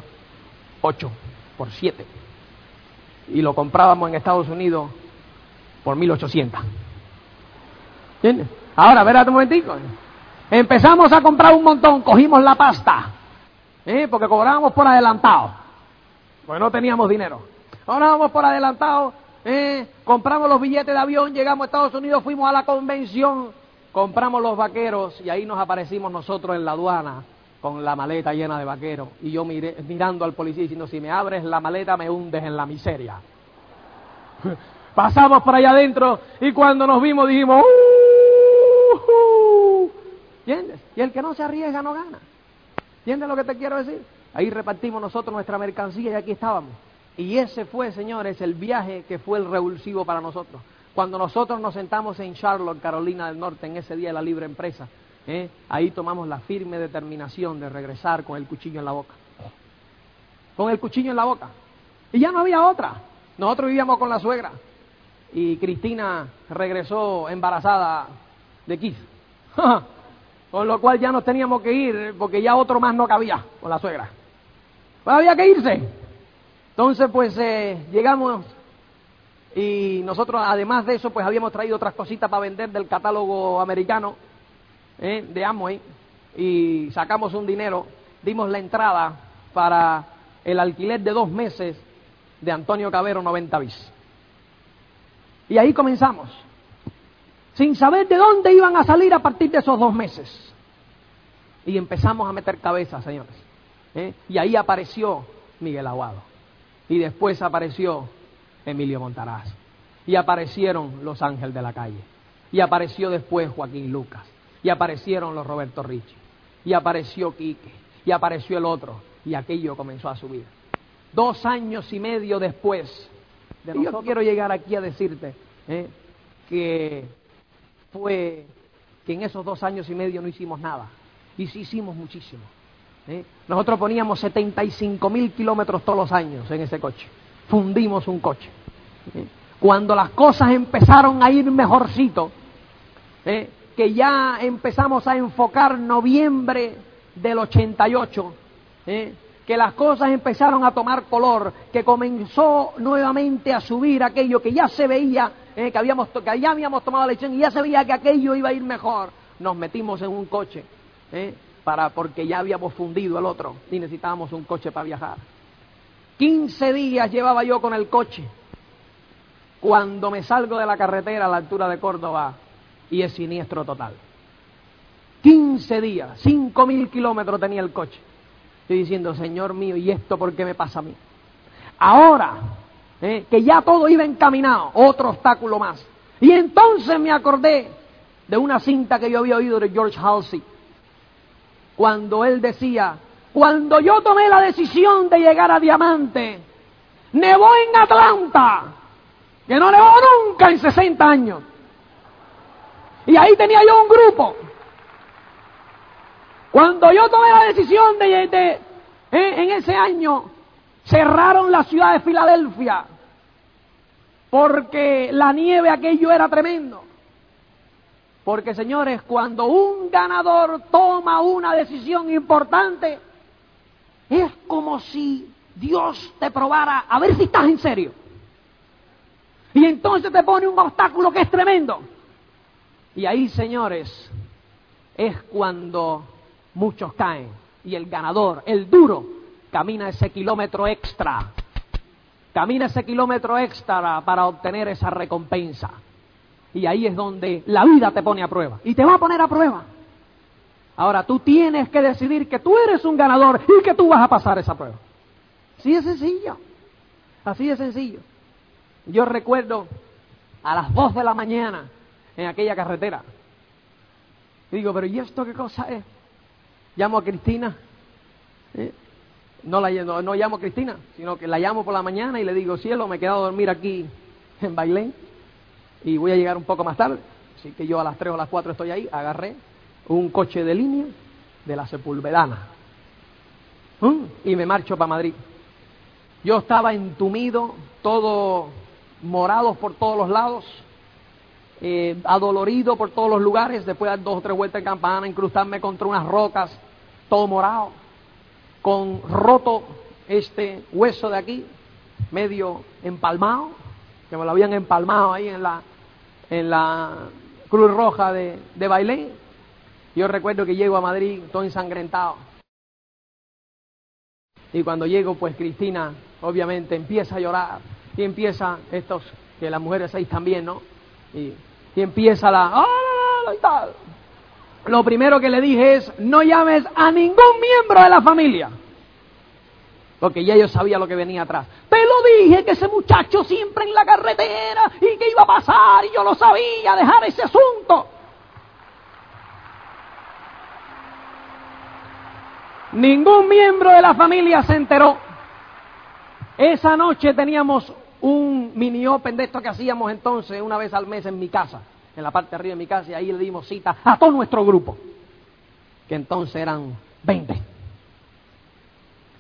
8, por 7. Y lo comprábamos en Estados Unidos por 1800. ¿Entiendes? Ahora, espérate un momentico. Empezamos a comprar un montón, cogimos la pasta, ¿eh? porque cobrábamos por adelantado, porque no teníamos dinero. Ahora vamos por adelantado, ¿eh? compramos los billetes de avión, llegamos a Estados Unidos, fuimos a la convención, compramos los vaqueros y ahí nos aparecimos nosotros en la aduana con la maleta llena de vaqueros. Y yo miré, mirando al policía diciendo, si me abres la maleta me hundes en la miseria. (laughs) Pasamos por allá adentro y cuando nos vimos dijimos, ¡Uh! ¿Entiendes? Y el que no se arriesga no gana. ¿Entiendes lo que te quiero decir? Ahí repartimos nosotros nuestra mercancía y aquí estábamos. Y ese fue, señores, el viaje que fue el revulsivo para nosotros. Cuando nosotros nos sentamos en Charlotte, Carolina del Norte, en ese día de la libre empresa, ¿eh? ahí tomamos la firme determinación de regresar con el cuchillo en la boca. Con el cuchillo en la boca. Y ya no había otra. Nosotros vivíamos con la suegra. Y Cristina regresó embarazada de Keith. (laughs) Con lo cual ya nos teníamos que ir porque ya otro más no cabía con la suegra. Pues había que irse. Entonces, pues eh, llegamos y nosotros, además de eso, pues habíamos traído otras cositas para vender del catálogo americano eh, de Amway y sacamos un dinero, dimos la entrada para el alquiler de dos meses de Antonio Cabero 90 bis. Y ahí comenzamos, sin saber de dónde iban a salir a partir de esos dos meses. Y empezamos a meter cabeza, señores. ¿eh? Y ahí apareció Miguel Aguado. Y después apareció Emilio Montaraz. Y aparecieron los Ángeles de la Calle. Y apareció después Joaquín Lucas. Y aparecieron los Roberto Ricci. Y apareció Quique. Y apareció el otro. Y aquello comenzó a subir. Dos años y medio después. y yo quiero llegar aquí a decirte ¿eh? que fue que en esos dos años y medio no hicimos nada. Y sí hicimos muchísimo. ¿eh? Nosotros poníamos 75 mil kilómetros todos los años en ese coche. Fundimos un coche. ¿Eh? Cuando las cosas empezaron a ir mejorcito, ¿eh? que ya empezamos a enfocar noviembre del 88, que las cosas empezaron a tomar color, que comenzó nuevamente a subir aquello que ya se veía, que, habíamos, que ya habíamos tomado la lección y ya se veía que aquello iba a ir mejor, nos metimos en un coche para, porque ya habíamos fundido el otro y necesitábamos un coche para viajar. 15 días llevaba yo con el coche. Cuando me salgo de la carretera a la altura de Córdoba y es siniestro total. 15 días, 5 mil kilómetros tenía el coche. Estoy diciendo, Señor mío, ¿y esto por qué me pasa a mí? Ahora, eh, que ya todo iba encaminado, otro obstáculo más. Y entonces me acordé de una cinta que yo había oído de George Halsey cuando él decía, cuando yo tomé la decisión de llegar a Diamante, nevó en Atlanta, que no nevó nunca en 60 años. Y ahí tenía yo un grupo. Cuando yo tomé la decisión de, de eh, en ese año, cerraron la ciudad de Filadelfia, porque la nieve aquello era tremendo. Porque señores, cuando un ganador toma una decisión importante, es como si Dios te probara a ver si estás en serio. Y entonces te pone un obstáculo que es tremendo. Y ahí, señores, es cuando muchos caen. Y el ganador, el duro, camina ese kilómetro extra. Camina ese kilómetro extra para obtener esa recompensa. Y ahí es donde la vida te pone a prueba. Y te va a poner a prueba. Ahora tú tienes que decidir que tú eres un ganador y que tú vas a pasar esa prueba. Así de sencillo. Así de sencillo. Yo recuerdo a las dos de la mañana en aquella carretera. Digo, pero ¿y esto qué cosa es? Llamo a Cristina. No, la, no, no llamo a Cristina, sino que la llamo por la mañana y le digo, cielo, me he quedado a dormir aquí en Bailén y voy a llegar un poco más tarde. Así que yo a las 3 o a las 4 estoy ahí, agarré un coche de línea de la Sepulvedana y me marcho para Madrid. Yo estaba entumido, todo morado por todos los lados, eh, adolorido por todos los lugares, después de dar dos o tres vueltas en campana, incrustarme contra unas rocas, todo morado, con roto este hueso de aquí, medio empalmado, que me lo habían empalmado ahí en la, en la Cruz Roja de, de Bailén. Yo recuerdo que llego a Madrid todo ensangrentado. Y cuando llego, pues Cristina, obviamente, empieza a llorar. Y empieza estos, que las mujeres ahí también, ¿no? Y, y empieza la... ¡Ah, tal! Lo primero que le dije es, no llames a ningún miembro de la familia porque ya yo sabía lo que venía atrás. Te lo dije que ese muchacho siempre en la carretera y que iba a pasar y yo lo sabía, dejar ese asunto. Ningún miembro de la familia se enteró. Esa noche teníamos un mini open de esto que hacíamos entonces una vez al mes en mi casa, en la parte de arriba de mi casa, y ahí le dimos cita a todo nuestro grupo, que entonces eran 20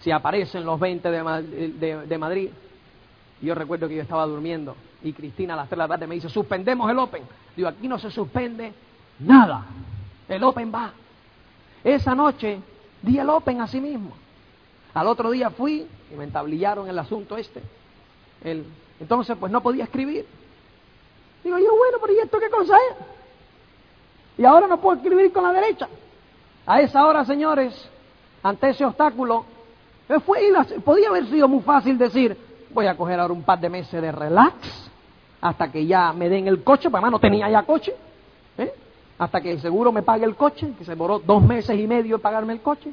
si aparecen los 20 de, de, Madrid. Yo recuerdo que yo estaba durmiendo y Cristina a las 3 de la tarde me dice, suspendemos el Open. Digo, aquí no se suspende nada. El Open va. Esa noche di el Open a sí mismo. Al otro día fui y me entablillaron el asunto este. El, entonces, pues no podía escribir. Digo yo, bueno, pero ¿y esto qué cosa es? Y ahora no puedo escribir con la derecha. A esa hora, señores, ante ese obstáculo, fue, podía haber sido muy fácil decir, voy a coger ahora un par de meses de relax, hasta que ya me den el coche, para no tenía ya coche, ¿eh? hasta que el seguro me pague el coche, que se demoró dos meses y medio en pagarme el coche,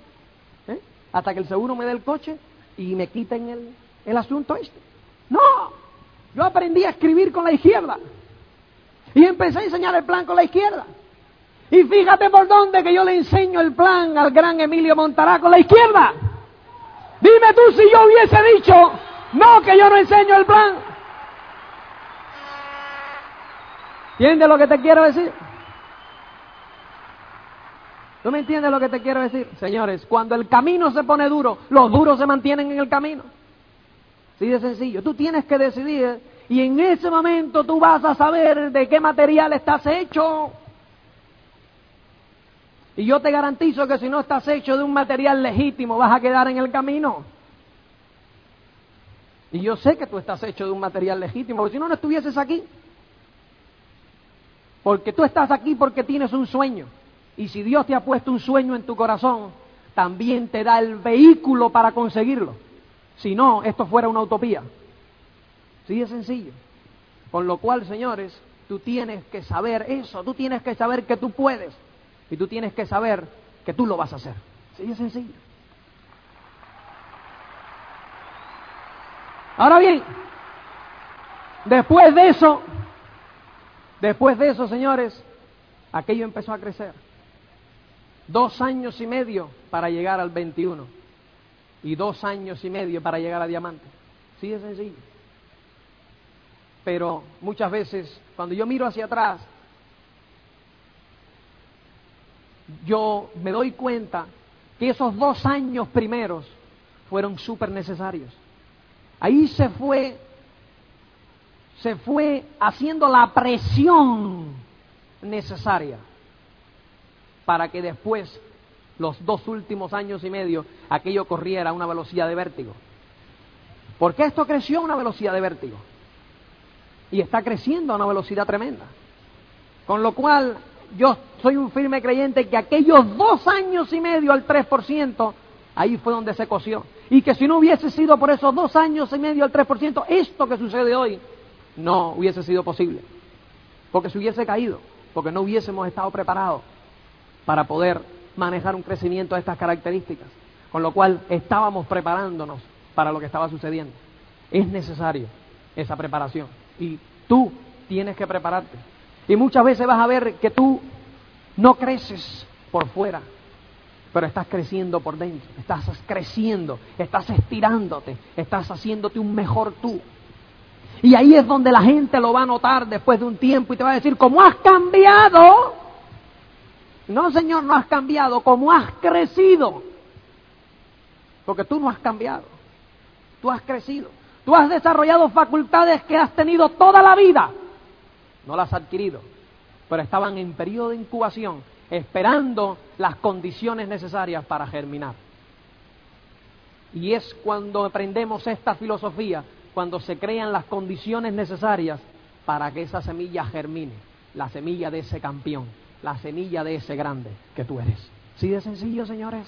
¿eh? hasta que el seguro me dé el coche y me quiten el, el asunto este. No, yo aprendí a escribir con la izquierda y empecé a enseñar el plan con la izquierda. Y fíjate por dónde que yo le enseño el plan al gran Emilio Montará con la izquierda. Dime tú si yo hubiese dicho, no, que yo no enseño el plan. ¿Entiendes lo que te quiero decir? ¿Tú me entiendes lo que te quiero decir? Señores, cuando el camino se pone duro, los duros se mantienen en el camino. Así de sencillo. Tú tienes que decidir y en ese momento tú vas a saber de qué material estás hecho. Y yo te garantizo que si no estás hecho de un material legítimo vas a quedar en el camino. Y yo sé que tú estás hecho de un material legítimo, porque si no, no estuvieses aquí. Porque tú estás aquí porque tienes un sueño. Y si Dios te ha puesto un sueño en tu corazón, también te da el vehículo para conseguirlo. Si no, esto fuera una utopía. Sí es sencillo. Con lo cual, señores, tú tienes que saber eso, tú tienes que saber que tú puedes y tú tienes que saber que tú lo vas a hacer. Sí es sencillo. Ahora bien, después de eso, después de eso, señores, aquello empezó a crecer. Dos años y medio para llegar al 21 y dos años y medio para llegar a diamante. Sí es sencillo. Pero muchas veces, cuando yo miro hacia atrás, yo me doy cuenta que esos dos años primeros fueron súper necesarios. Ahí se fue, se fue haciendo la presión necesaria para que después, los dos últimos años y medio, aquello corriera a una velocidad de vértigo. Porque esto creció a una velocidad de vértigo. Y está creciendo a una velocidad tremenda. Con lo cual, yo soy un firme creyente que aquellos dos años y medio al 3%, ahí fue donde se coció. Y que si no hubiese sido por esos dos años y medio al 3%, esto que sucede hoy no hubiese sido posible. Porque se hubiese caído, porque no hubiésemos estado preparados para poder manejar un crecimiento de estas características. Con lo cual estábamos preparándonos para lo que estaba sucediendo. Es necesario esa preparación. Y tú tienes que prepararte. Y muchas veces vas a ver que tú no creces por fuera, pero estás creciendo por dentro, estás creciendo, estás estirándote, estás haciéndote un mejor tú. Y ahí es donde la gente lo va a notar después de un tiempo y te va a decir, ¿cómo has cambiado? No, Señor, no has cambiado, como has crecido. Porque tú no has cambiado, tú has crecido. Tú has desarrollado facultades que has tenido toda la vida, no las has adquirido, pero estaban en periodo de incubación, esperando las condiciones necesarias para germinar. Y es cuando aprendemos esta filosofía, cuando se crean las condiciones necesarias para que esa semilla germine, la semilla de ese campeón, la semilla de ese grande que tú eres. ¿Sí de sencillo, señores?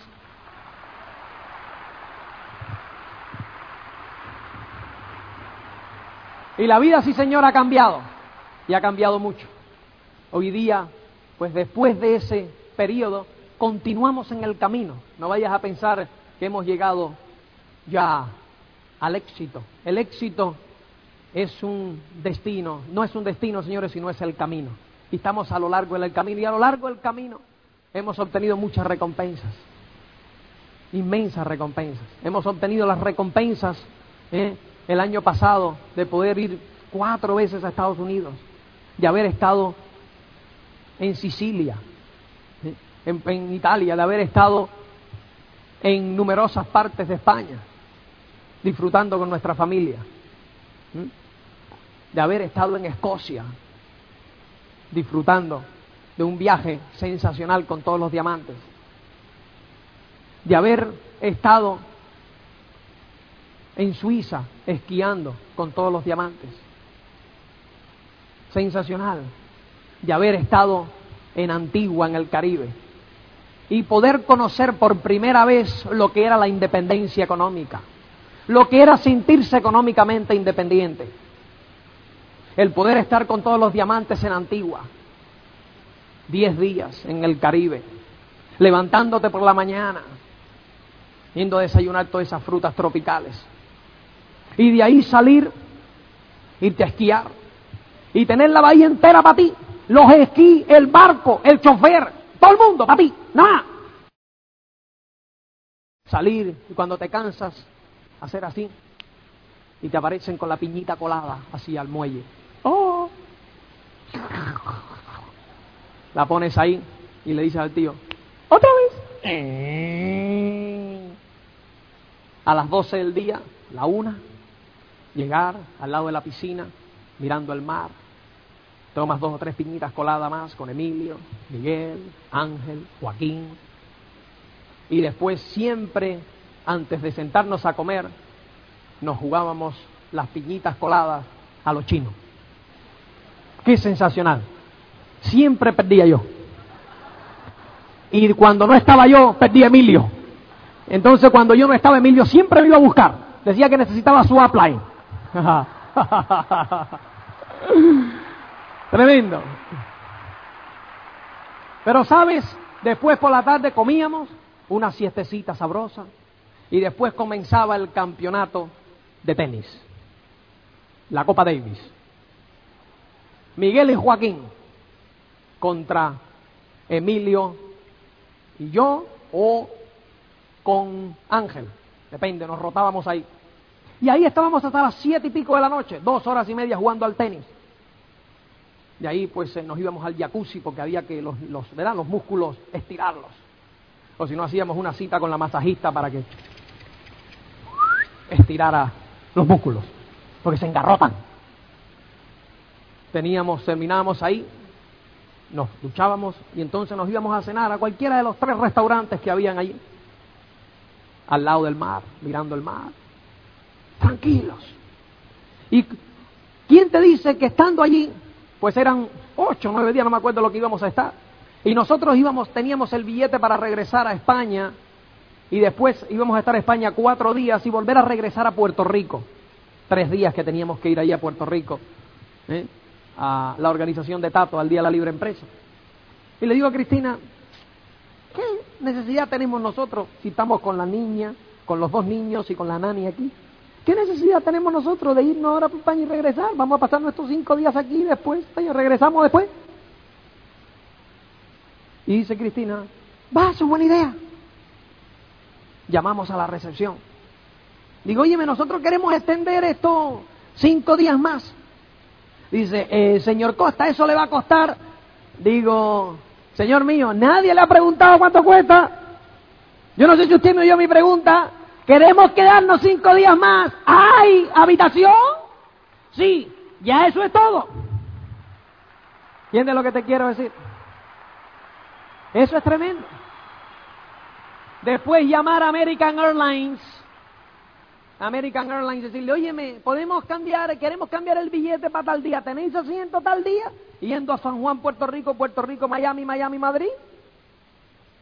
Y la vida, sí, Señor, ha cambiado y ha cambiado mucho. Hoy día, pues después de ese periodo, continuamos en el camino. No vayas a pensar que hemos llegado ya al éxito. El éxito es un destino, no es un destino, señores, sino es el camino. Y estamos a lo largo del camino. Y a lo largo del camino hemos obtenido muchas recompensas, inmensas recompensas. Hemos obtenido las recompensas ¿eh? el año pasado de poder ir cuatro veces a Estados Unidos, de haber estado en Sicilia, en, Italia, de haber estado en numerosas partes de España, disfrutando con nuestra familia, de haber estado en Escocia, disfrutando de un viaje sensacional con todos los diamantes, de haber estado en Suiza esquiando con todos los diamantes. Sensacional de haber estado en Antigua, en el Caribe, y poder conocer por primera vez lo que era la independencia económica, lo que era sentirse económicamente independiente, el poder estar con todos los diamantes en Antigua, diez días en el Caribe, levantándote por la mañana, yendo a desayunar todas esas frutas tropicales, y de ahí salir, irte a esquiar, y tener la bahía entera para ti, los esquí, el barco, el chofer, todo el mundo para ti, nada. Salir y cuando te cansas, hacer así, y te aparecen con la piñita colada así al muelle. ¡Oh! La pones ahí y le dices al tío, ¡otra vez! A las 12 del día, la una, llegar al lado de la piscina, mirando el mar. Tomas dos o tres piñitas coladas más con Emilio, Miguel, Ángel, Joaquín. Y después siempre, antes de sentarnos a comer, nos jugábamos las piñitas coladas a los chinos. Qué sensacional. Siempre perdía yo. Y cuando no estaba yo, perdía Emilio. Entonces cuando yo no estaba, Emilio siempre me iba a buscar. Decía que necesitaba su upline. (laughs) Tremendo. Pero sabes, después por la tarde comíamos una siestecita sabrosa y después comenzaba el campeonato de tenis, la Copa Davis. Miguel y Joaquín contra Emilio y yo o con Ángel, depende, nos rotábamos ahí. Y ahí estábamos hasta las siete y pico de la noche, dos horas y media jugando al tenis. De ahí pues eh, nos íbamos al jacuzzi porque había que los, los, los músculos estirarlos. O si no hacíamos una cita con la masajista para que estirara los músculos, porque se engarrotan. Teníamos, terminábamos ahí, nos duchábamos y entonces nos íbamos a cenar a cualquiera de los tres restaurantes que habían allí, al lado del mar, mirando el mar tranquilos. ¿Y quién te dice que estando allí, pues eran ocho, nueve días, no me acuerdo lo que íbamos a estar, y nosotros íbamos, teníamos el billete para regresar a España, y después íbamos a estar en España cuatro días y volver a regresar a Puerto Rico, tres días que teníamos que ir allí a Puerto Rico, ¿eh? A la organización de Tato, al Día de la Libre Empresa. Y le digo a Cristina, ¿qué necesidad tenemos nosotros si estamos con la niña, con los dos niños y con la nani aquí? ¿Qué necesidad tenemos nosotros de irnos ahora para España y regresar? Vamos a pasar nuestros cinco días aquí después, regresamos después. Y dice Cristina, va, es buena idea. Llamamos a la recepción. Digo, oye, nosotros queremos extender esto cinco días más. Dice, eh, señor Costa, ¿eso le va a costar? Digo, señor mío, nadie le ha preguntado cuánto cuesta. Yo no sé si usted me oyó mi pregunta. ¿Queremos quedarnos cinco días más? ¿Hay habitación? Sí, ya eso es todo. ¿Entiendes lo que te quiero decir? Eso es tremendo. Después llamar a American Airlines. American Airlines decirle, óyeme, podemos cambiar, queremos cambiar el billete para tal día. ¿Tenéis asiento tal día? Yendo a San Juan, Puerto Rico, Puerto Rico, Miami, Miami, Madrid.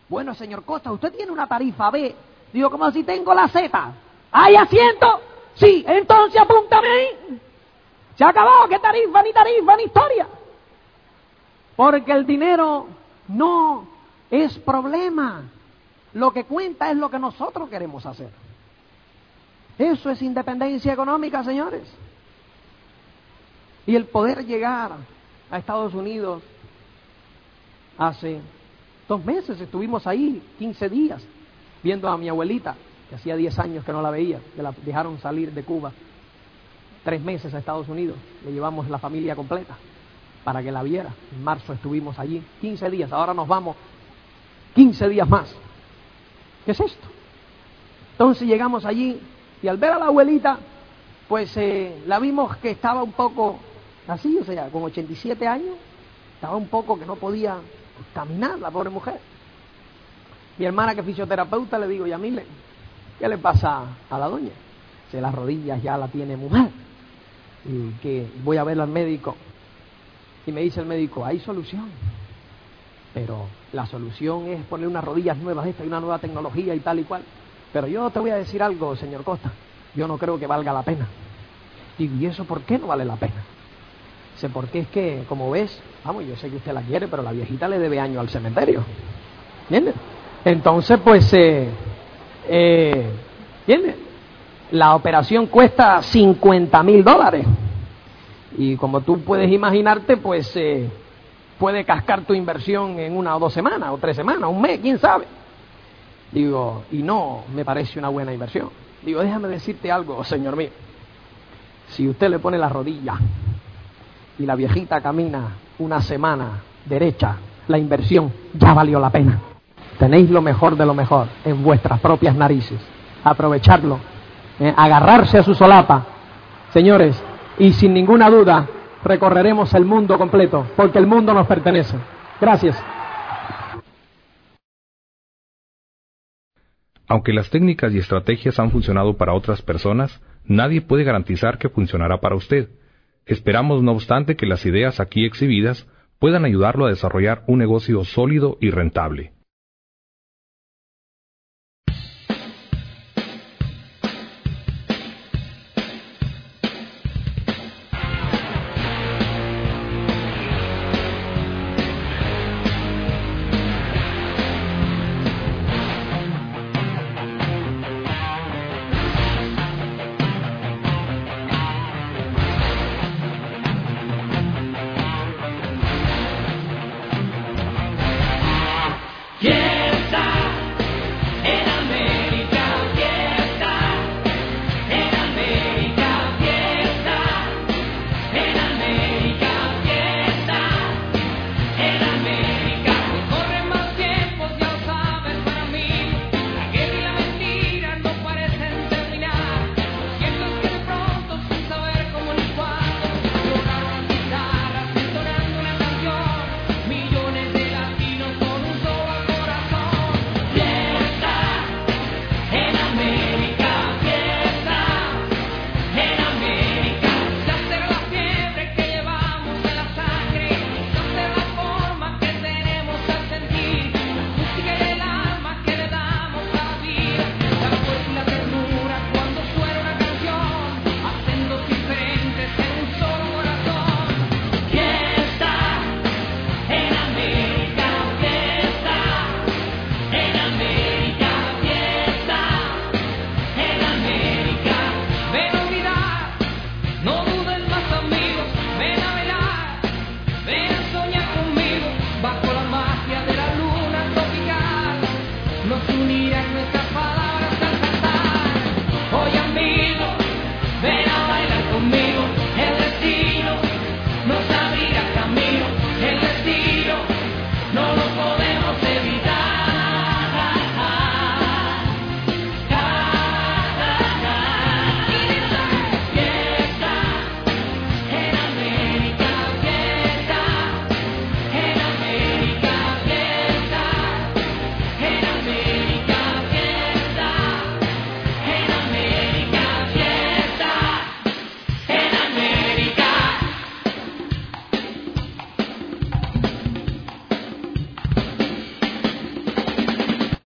Bueno, señor Costa, usted tiene una tarifa B Digo, como si tengo la Z. ¿Hay asiento? Sí, entonces apúntame ahí. Se acabado, ¿qué tarifa, ni tarifa, ni historia? Porque el dinero no es problema. Lo que cuenta es lo que nosotros queremos hacer. Eso es independencia económica, señores. Y el poder llegar a Estados Unidos hace dos meses, estuvimos ahí, 15 días, viendo a mi abuelita, que hacía 10 años que no la veía, que la dejaron salir de Cuba tres meses a Estados Unidos, le llevamos la familia completa para que la viera. En marzo estuvimos allí 15 días, ahora nos vamos 15 días más. ¿Qué es esto? Entonces llegamos allí y al ver a la abuelita, pues eh, la vimos que estaba un poco así, o sea, con 87 años, estaba un poco que no podía caminar la pobre mujer. Mi hermana que es fisioterapeuta le digo, Yamile, ¿qué le pasa a la doña? Se las rodillas ya la tiene muy mal. Y que voy a ver al médico. Y me dice el médico, hay solución. Pero la solución es poner unas rodillas nuevas, esta y una nueva tecnología y tal y cual. Pero yo te voy a decir algo, señor Costa. Yo no creo que valga la pena. ¿y eso por qué no vale la pena? Sé por qué es que, como ves, vamos, yo sé que usted la quiere, pero la viejita le debe año al cementerio. ¿Entiendes? Entonces, pues, eh, eh, ¿entiendes? La operación cuesta 50 mil dólares. Y como tú puedes imaginarte, pues eh, puede cascar tu inversión en una o dos semanas, o tres semanas, un mes, quién sabe. Digo, y no me parece una buena inversión. Digo, déjame decirte algo, señor mío. Si usted le pone la rodilla y la viejita camina una semana derecha, la inversión ya valió la pena. Tenéis lo mejor de lo mejor en vuestras propias narices. Aprovecharlo, eh, agarrarse a su solapa. Señores, y sin ninguna duda recorreremos el mundo completo, porque el mundo nos pertenece. Gracias. Aunque las técnicas y estrategias han funcionado para otras personas, nadie puede garantizar que funcionará para usted. Esperamos, no obstante, que las ideas aquí exhibidas puedan ayudarlo a desarrollar un negocio sólido y rentable.